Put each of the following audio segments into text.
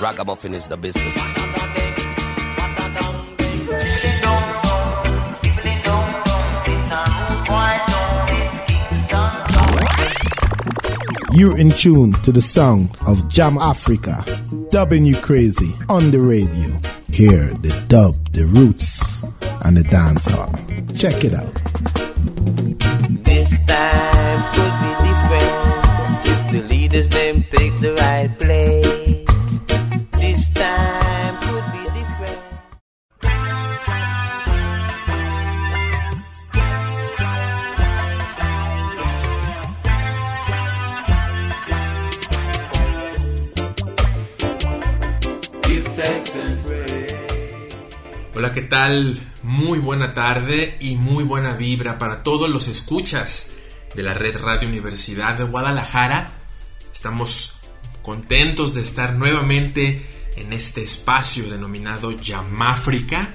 Ragamuffin is the business. You're in tune to the song of Jamáfrika, dubbing you crazy on the radio. Hear the dub, the roots, and the dancehall. Check it out. Hola, ¿qué tal? Muy buena tarde y muy buena vibra para todos los escuchas de la Red Radio Universidad de Guadalajara. Estamos contentos de estar nuevamente en este espacio denominado Yamáfrica,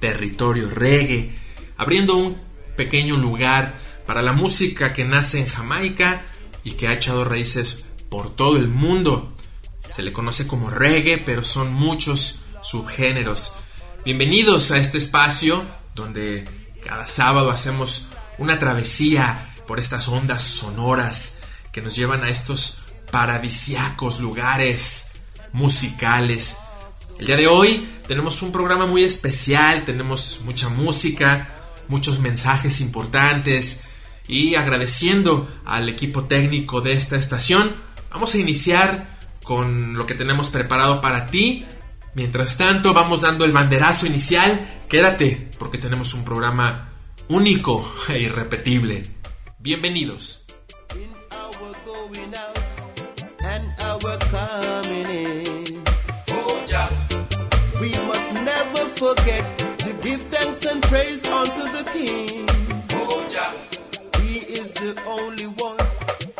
territorio reggae, abriendo un pequeño lugar para la música que nace en Jamaica y que ha echado raíces por todo el mundo. Se le conoce como reggae, pero son muchos subgéneros. Bienvenidos a este espacio donde cada sábado hacemos una travesía por estas ondas sonoras que nos llevan a estos paradisiacos lugares musicales. El día de hoy tenemos un programa muy especial, tenemos mucha música, muchos mensajes importantes y agradeciendo al equipo técnico de esta estación, vamos a iniciar con lo que tenemos preparado para ti Mientras tanto, vamos dando el banderazo inicial. Quédate, porque tenemos un programa único e irrepetible. Bienvenidos. Forget to give thanks and praise unto the King. He is the only one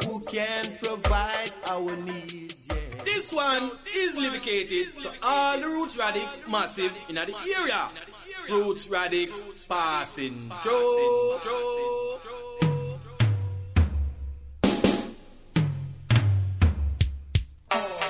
who can provide our needs. Yeah. This one is dedicated to all the Roots Radix massive in the area. Roots Radix passing through. Roots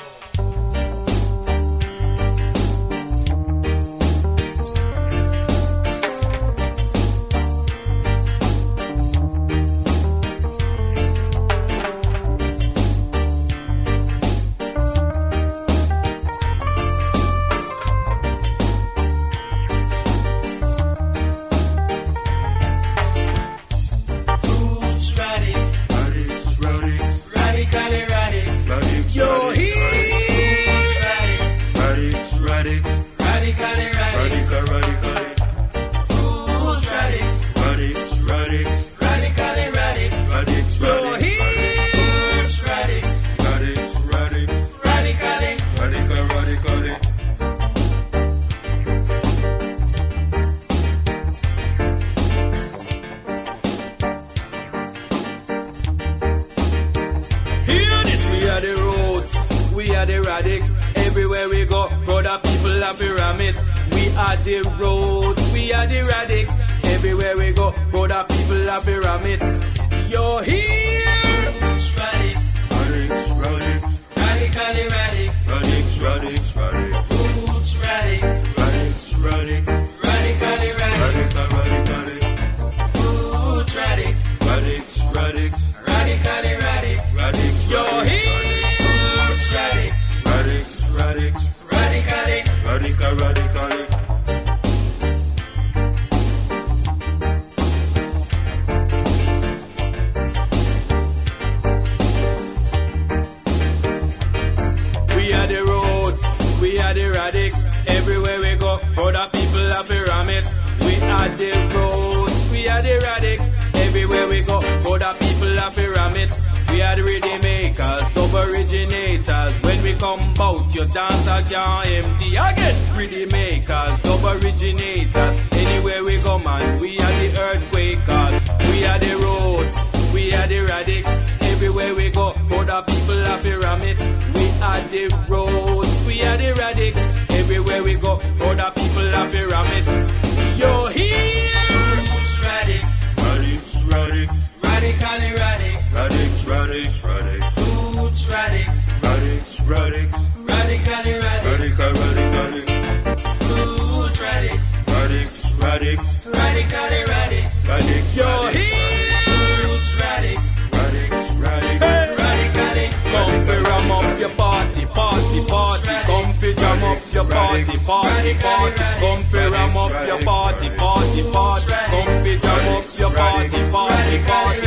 Radix. Radically Radix. Radix. Yo, here. Roots Radix. Radix, Radix. Hey. Radically. Come for ram up your party, party, party. Come for jam up your party, party, party. Come for ram up your party, party, party. Come for jam up your party, party, party.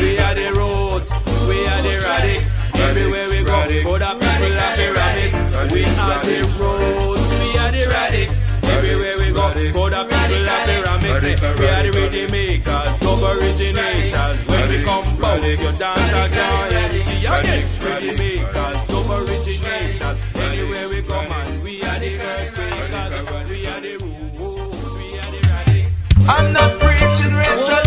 We are the roots. We are the Radix. Everywhere we go, put up people happy Radix. We are the roots. We are the Radix. Everywhere we go, for the people of pyramids. We are the ready makers, love originators. When we come out, your dance are gone are the ready makers, love originators. Anywhere we go, man, we are the earth makers. We are the rules, we are the radics. I'm not preaching racial.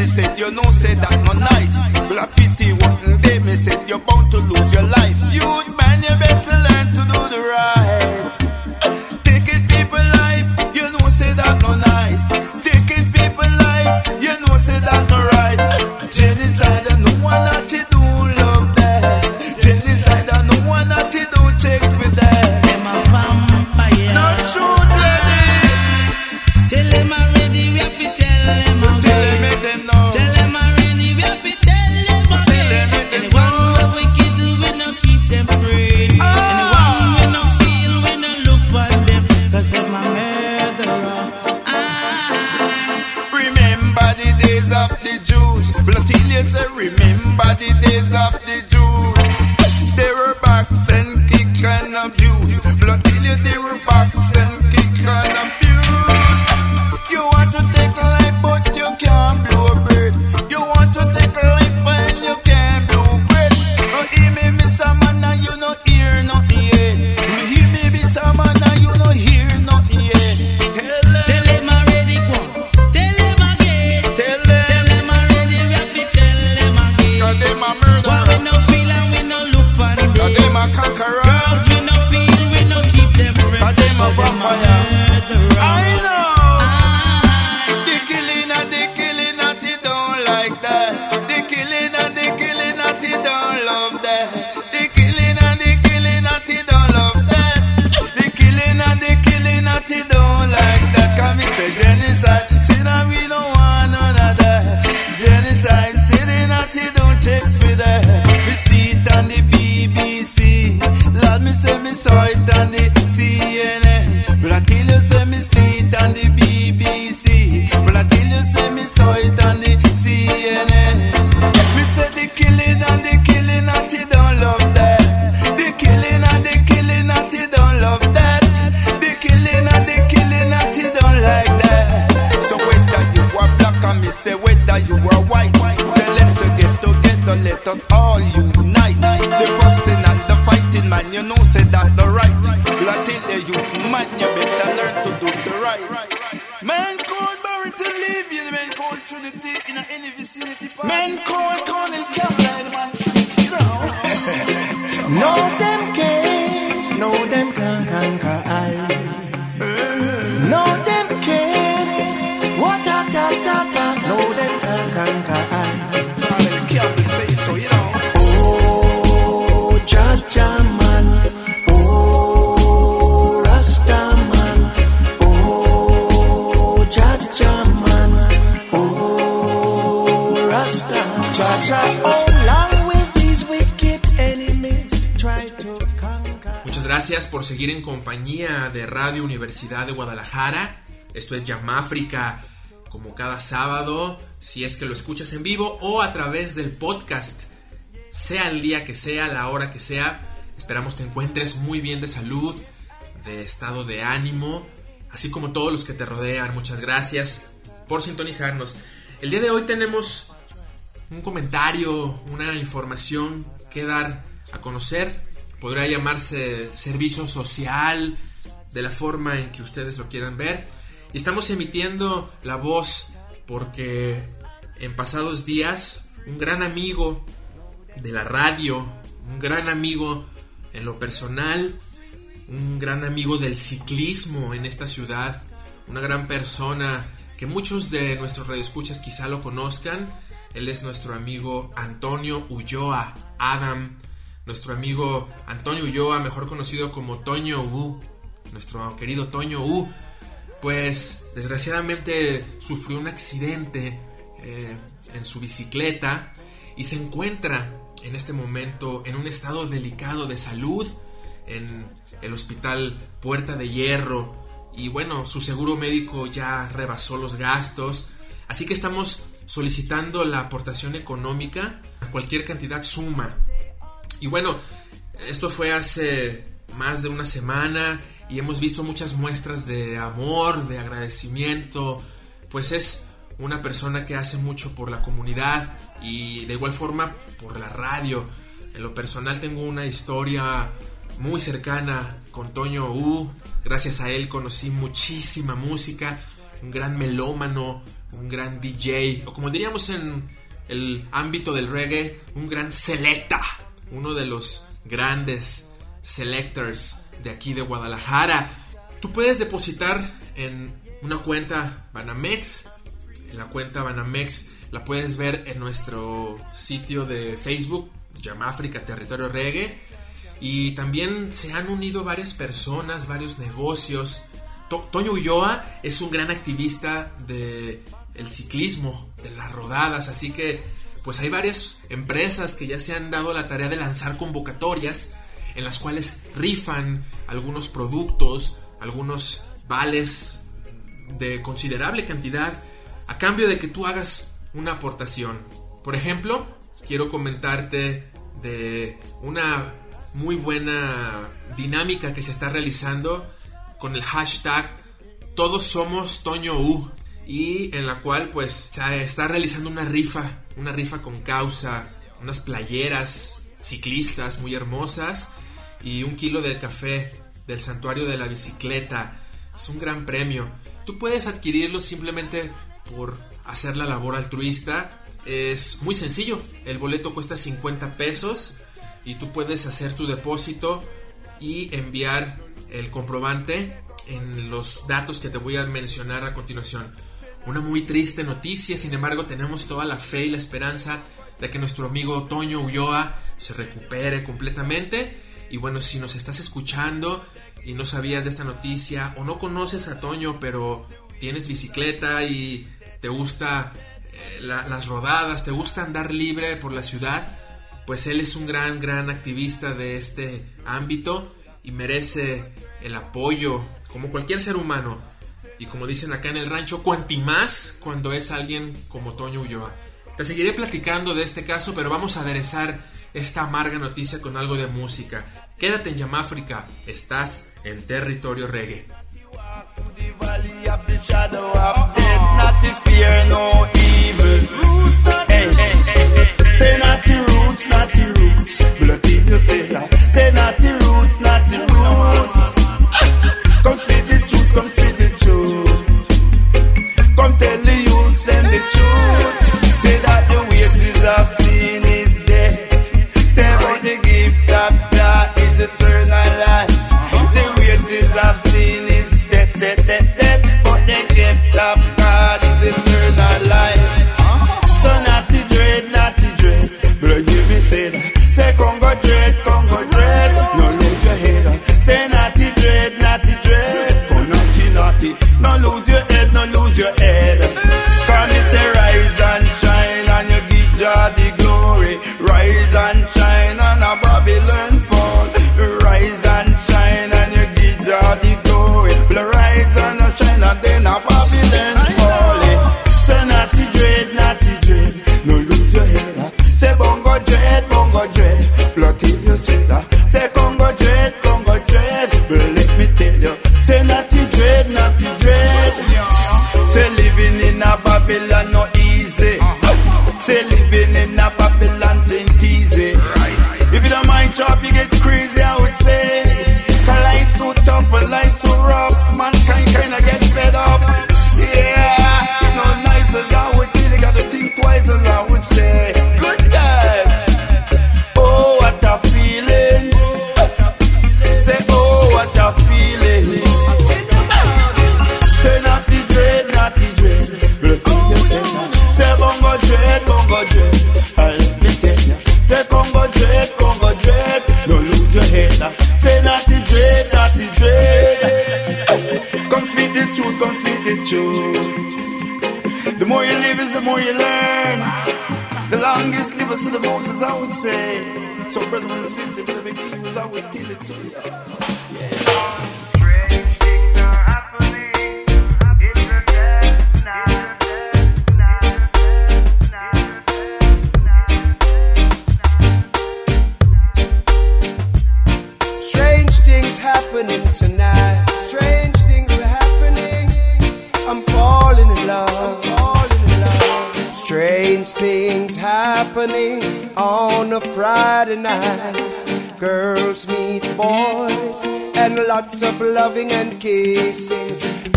me said you know said that no nice. Graffiti one day me said you're bound to lose your life. You No por seguir en compañía de Radio Universidad de Guadalajara. Esto es Yamáfrica, como cada sábado, si es que lo escuchas en vivo o a través del podcast. Sea el día que sea, la hora que sea, esperamos te encuentres muy bien de salud, de estado de ánimo, así como todos los que te rodean. Muchas gracias por sintonizarnos. El día de hoy tenemos un comentario, una información que dar a conocer. Podría llamarse servicio social, de la forma en que ustedes lo quieran ver. Y estamos emitiendo la voz porque en pasados días un gran amigo de la radio, un gran amigo en lo personal, un gran amigo del ciclismo en esta ciudad, una gran persona que muchos de nuestros radioescuchas quizá lo conozcan. Él es nuestro amigo Antonio Ulloa, Adam, nuestro amigo Antonio Ulloa, mejor conocido como Toño U, nuestro querido Toño U, pues desgraciadamente sufrió un accidente eh, en su bicicleta y se encuentra en este momento en un estado delicado de salud en el hospital Puerta de Hierro y bueno, su seguro médico ya rebasó los gastos, así que estamos solicitando la aportación económica, cualquier cantidad suma. Y bueno, esto fue hace más de una semana y hemos visto muchas muestras de amor, de agradecimiento, pues es una persona que hace mucho por la comunidad y de igual forma por la radio. En lo personal tengo una historia muy cercana con Toño U. Gracias a él conocí muchísima música, un gran melómano, un gran DJ, o como diríamos en el ámbito del reggae, un gran selecta, uno de los grandes selectors de aquí de Guadalajara. Tú puedes depositar en una cuenta Banamex, en la cuenta Banamex la puedes ver en nuestro sitio de Facebook, Yamáfrica Territorio Reggae. Y también se han unido varias personas, varios negocios. To- Toño Ulloa es un gran activista de el ciclismo, de las rodadas, así que pues hay varias empresas que ya se han dado la tarea de lanzar convocatorias en las cuales rifan algunos productos, algunos vales de considerable cantidad a cambio de que tú hagas una aportación. Por ejemplo, quiero comentarte de una muy buena dinámica que se está realizando con el hashtag Todos somos Toño U y en la cual pues se está realizando una rifa, una rifa con causa, unas playeras ciclistas muy hermosas y un kilo de café del santuario de la bicicleta. Es un gran premio. Tú puedes adquirirlo simplemente por hacer la labor altruista. Es muy sencillo. El boleto cuesta 50 pesos y tú puedes hacer tu depósito y enviar el comprobante en los datos que te voy a mencionar a continuación. Una muy triste noticia, sin embargo tenemos toda la fe y la esperanza de que nuestro amigo Toño Ulloa se recupere completamente. Y bueno, si nos estás escuchando y no sabías de esta noticia o no conoces a Toño pero tienes bicicleta y te gusta eh, la- las rodadas, te gusta andar libre por la ciudad, pues él es un gran, gran activista de este ámbito y merece el apoyo como cualquier ser humano. Y como dicen acá en el rancho, cuanti más cuando es alguien como Toño Ulloa. Te seguiré platicando de este caso, pero vamos a aderezar esta amarga noticia con algo de música. Quédate en Yamáfrica, estás en territorio reggae. Come the truth, come the truth. Come tell the youths them the truth. Say that the wave is up. The more you learn. The longest livers to the most, as I would say. So, brothers and sisters, let me living keepers, I would tell it to you. Friday night. Girls meet boys and lots of loving and kissing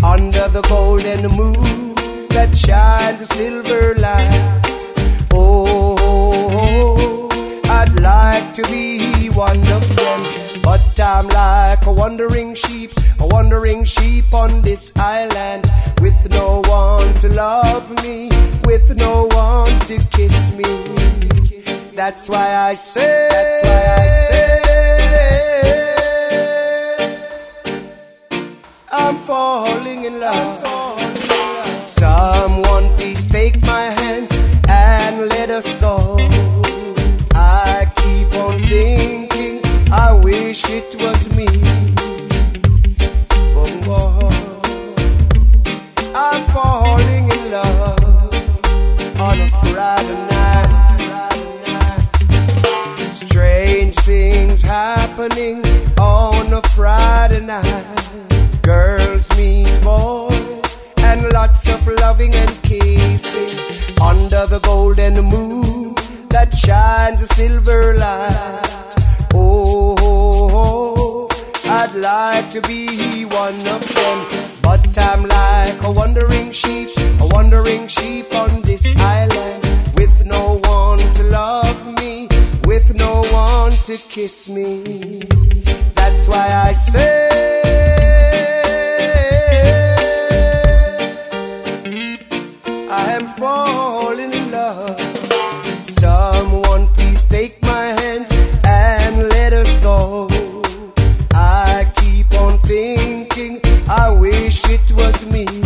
under the golden moon that shines a silver light. Oh, I'd like to be one of them, but I'm like a wandering sheep, a wandering sheep on this island, with no one to love me, with no one to kiss me. That's why I say, that's why I say, I'm falling in love. Happening on a Friday night. Girls meet boys and lots of loving and kissing under the golden moon that shines a silver light. Oh, I'd like to be one of them, but I'm like a wandering sheep, a wandering sheep on this island with no one to love me, no one to kiss me. That's why I say I am falling in love. Someone please take my hands and let us go. I keep on thinking, I wish it was me.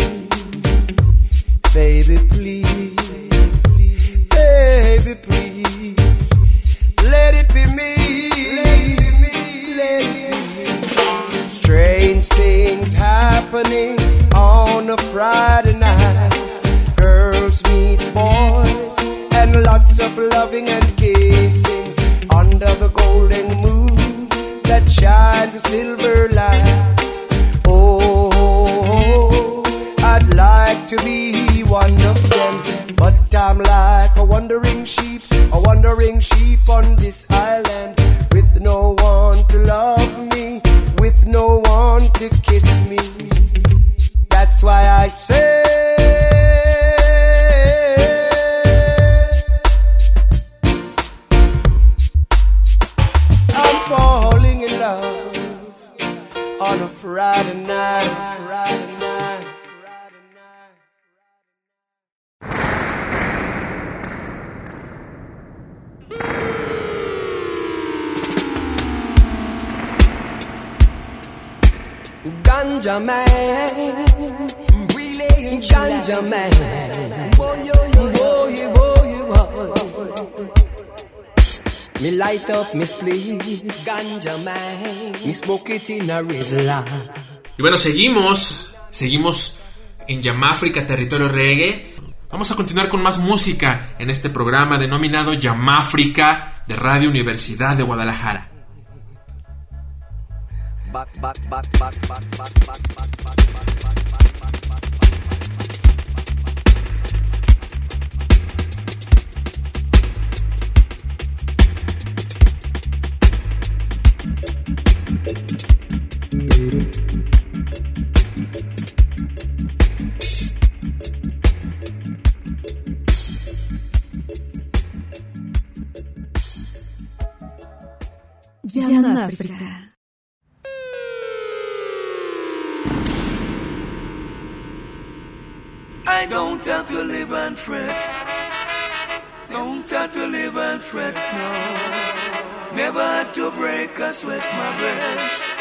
Me light up me split, ganja man. Me smoke it in a Rizla. Y bueno, seguimos, seguimos en Yamáfrica, territorio reggae. Vamos a continuar con más música en este programa denominado Yamáfrica de Radio Universidad de Guadalajara. Back, back, back, I don't have to live and fret. Don't have to live and fret, no. Never had to break a sweat my breast.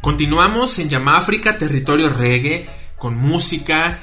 Continuamos en Yamáfrica, territorio reggae, con música.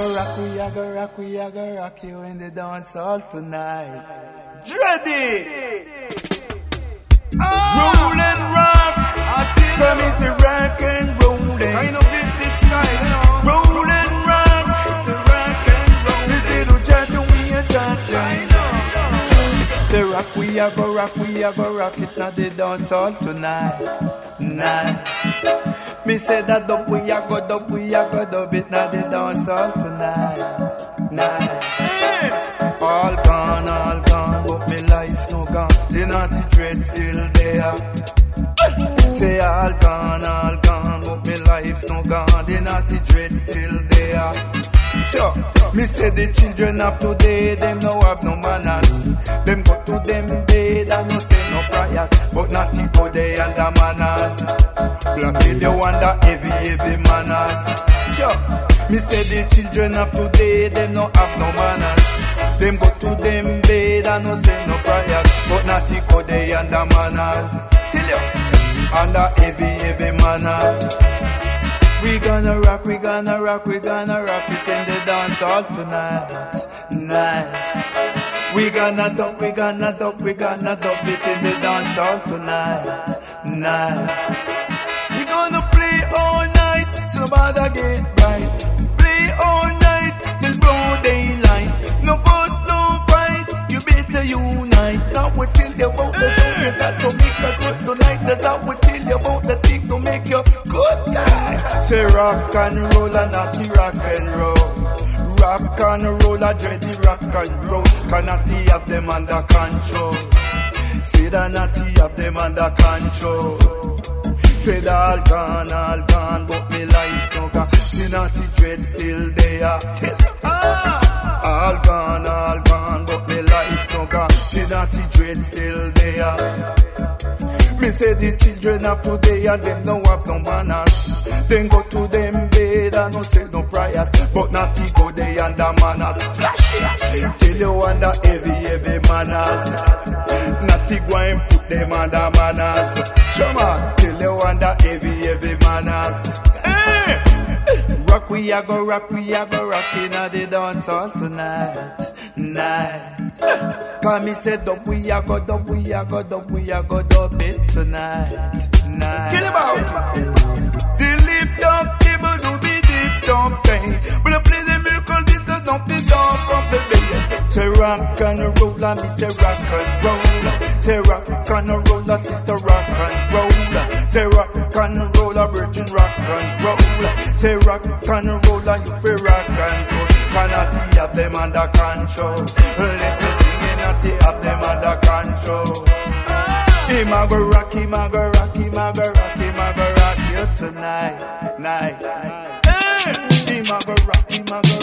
Go rock, we are go rock, we are go rock you in the dance hall tonight. Dready! Roll and rock! Is a rock and rolling. Kind of vintage style, you rock! A rock and roll. Chat we are chatting. Say rock, we go rock, we are go rock it now the dance hall tonight. Night. Me say that dub we a go dub we a go dub it now the dance hall tonight, night. All gone, all gone, but me life no gone. The naughty dread still there. Say all gone, all gone, but me life no gone. The naughty dread still there. Sure. Me say the children of today, them no have no manners. Them go to them bed and no say no prayers, but not go they under manners. Till you wonder heavy, heavy manners. Sure. Me say the children of today, them no have no manners. Them go to them bed and no say no prayers, but not go they under manners. Till you under heavy, heavy manners. We gonna rock, we gonna rock, we gonna rock it in the dance hall tonight, night. We gonna duck, we gonna duck, we gonna duck it in the dance hall tonight, night. Bother get right. Play all night till broad daylight. No fuss, no fight, you better unite. Now we tell you about the you got to make us good tonight. That's how we tell you about the thing to make you good guy. Say rock and roll and not rock and roll. Rock and roll, a dready rock and roll. Cannot have them under control. Say that natty have them under control. Say that all gone, all gone, but me gone. The naughty dread still there. Ah, all gone, all gone, but me life no gone. The naughty dread still there. Me say the children of today and them no have no manners. Then go to them bed and no say no prayers, but to go they under manners. Flash it till you under heavy heavy manners. To go and put them under manners. Come on, we a go rock we a go rock in the dance hall tonight, night. Cause me say dub we a go dub we a go dub we a go dub it tonight, night. Kill about the lip dub table do be deep dub pain, but I play the miracle this is the dog from the bay. Say rock and roll, and me say rock and roll. Say rock and roll, sister rock and roll. Say rock and roll, a virgin rock and roll. Say rock and roll, and you feel rock and roll. Cannot have them under control. Let me sing it, not have them under control. Him a go rock, him a go rock, him a go rock, him a go rock you tonight, night. Him a go rock, him a go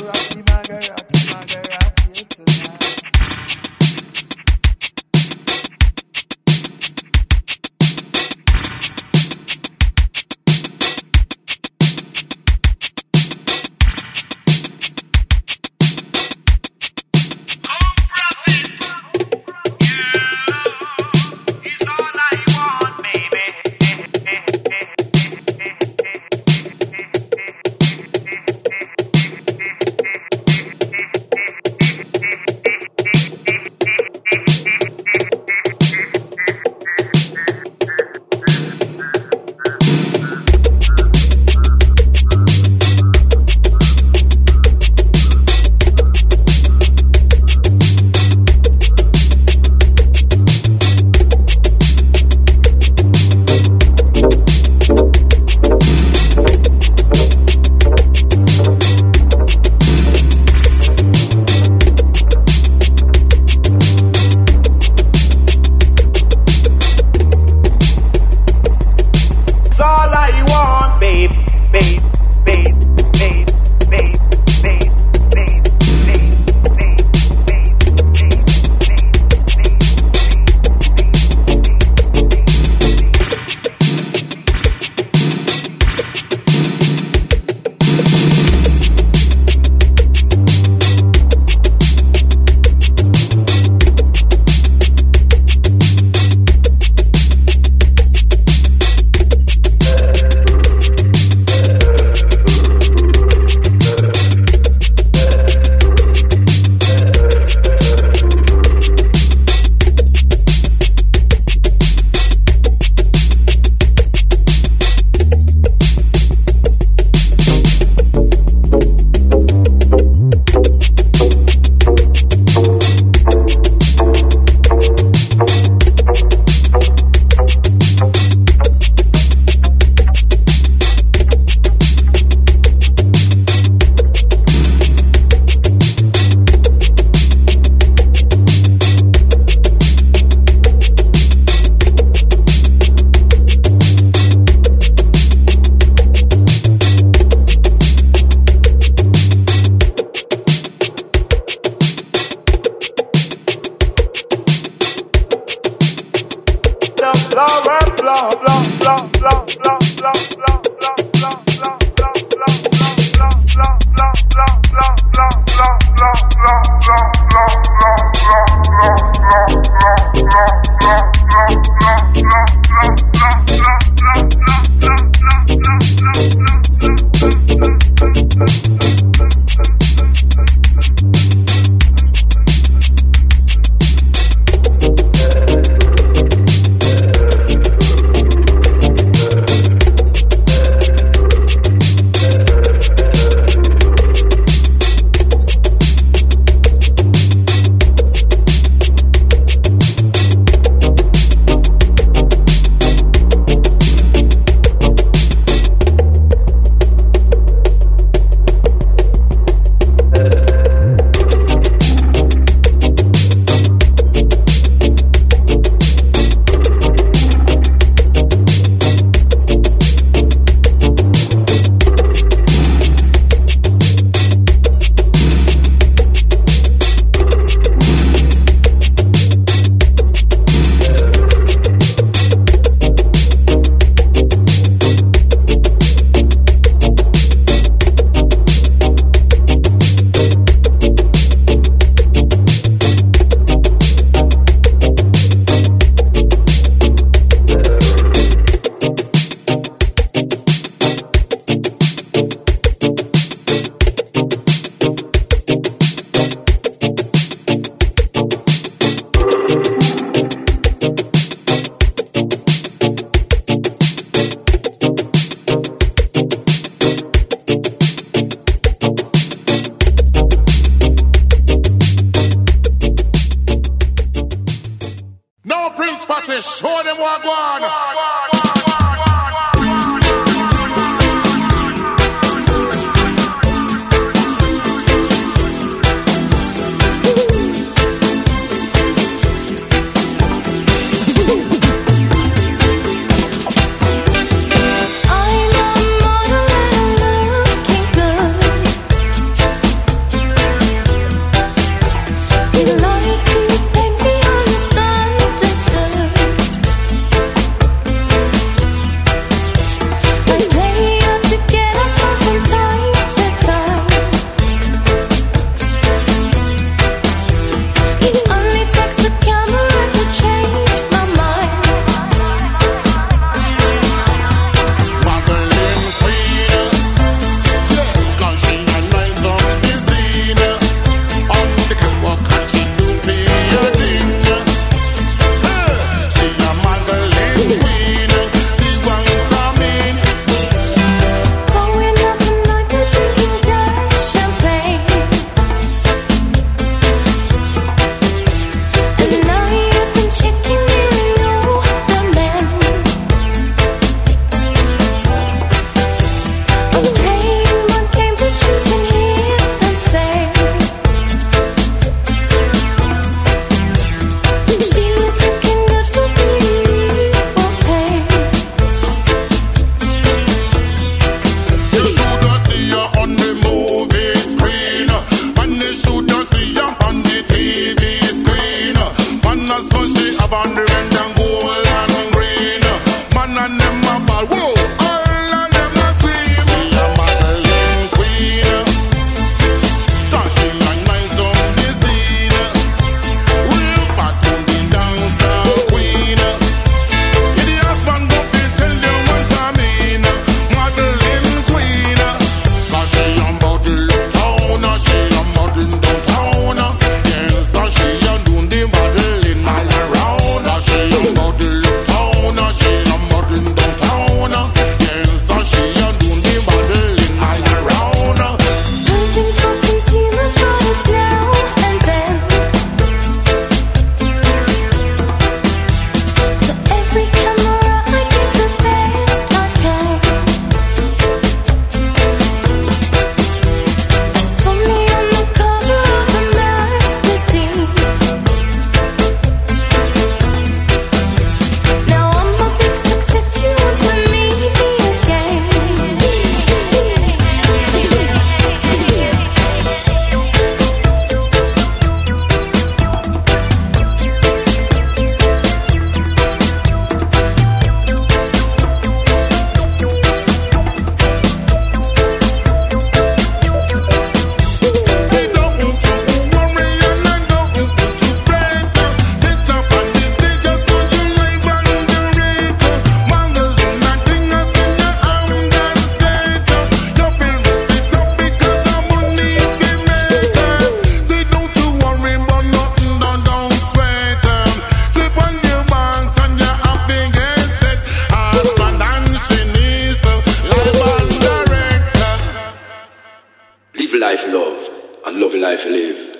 life love and love life live.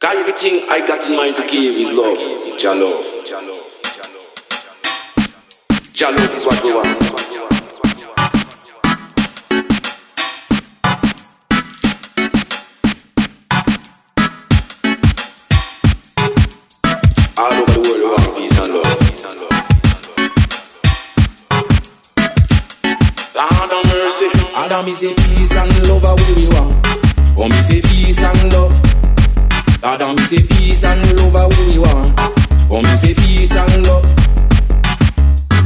Cause everything I got in mind to give is love, Jah love. Jah love is what we want. Adam me say peace and love are where we want. Oh me say peace and love. Adam me say peace and love are where we want. Oh me say peace and love.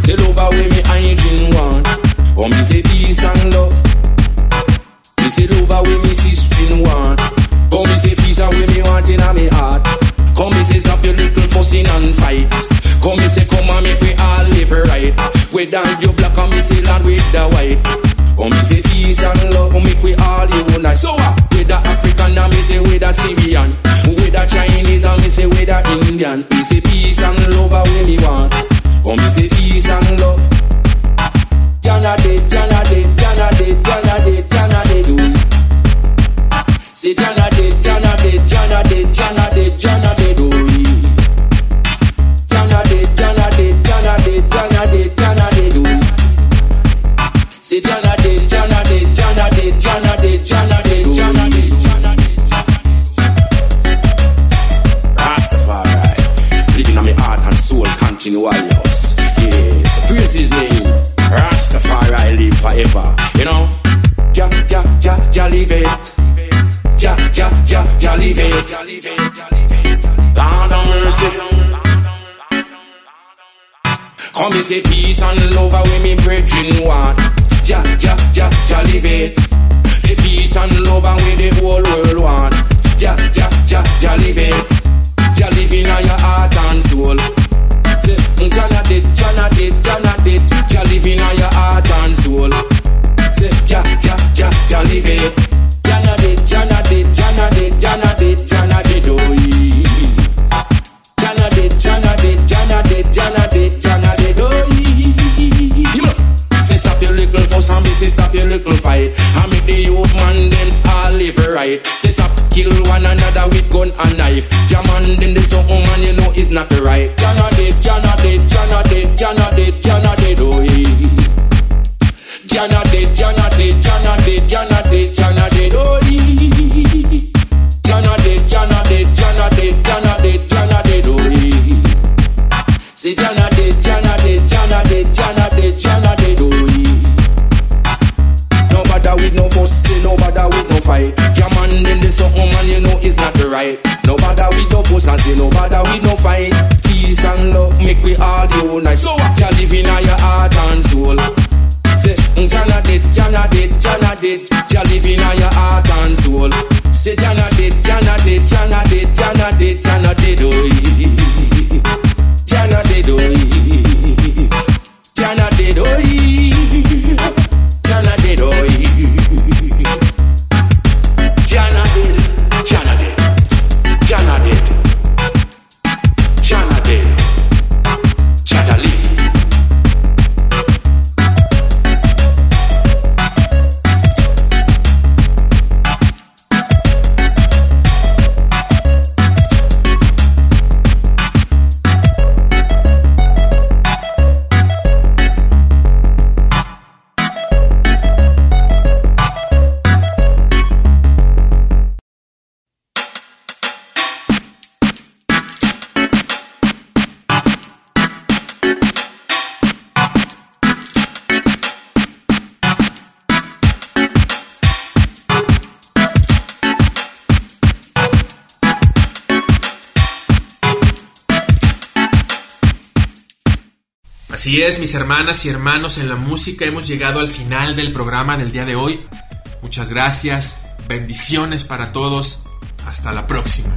Say love are where me hygiene want. Oh me say peace and love. Me say love are where me sister want. Oh me say peace where me want in a me heart. Come me say stop your little fussing and fight. Come me say come and make we all live right. Whether you black and me say land with the white. Come me say peace and love, make we all unite. So uh, the African and me say the Syrian, with the Chinese and me say the Indian. Me say peace and love are where me want. Come me say peace and love. Jana de, Jana de, Jana de, Jana do. Say Jana de, Jana de, it. Say peace and love are when the whole world want. Ja ja ja ja live it. Ja live in your heart and soul. Say mm, Jana did, Jana did, Jana did. Ja live in your heart and soul. Say ja ja ja ja live it. Me your little fight. And make the youth man them all live right. Say stop kill one another with gun and knife. Jaman them the something man you know is not right. Jana Es, mis hermanas y hermanos en la música, hemos llegado al final del programa del día de hoy. Muchas gracias, bendiciones para todos, hasta la próxima.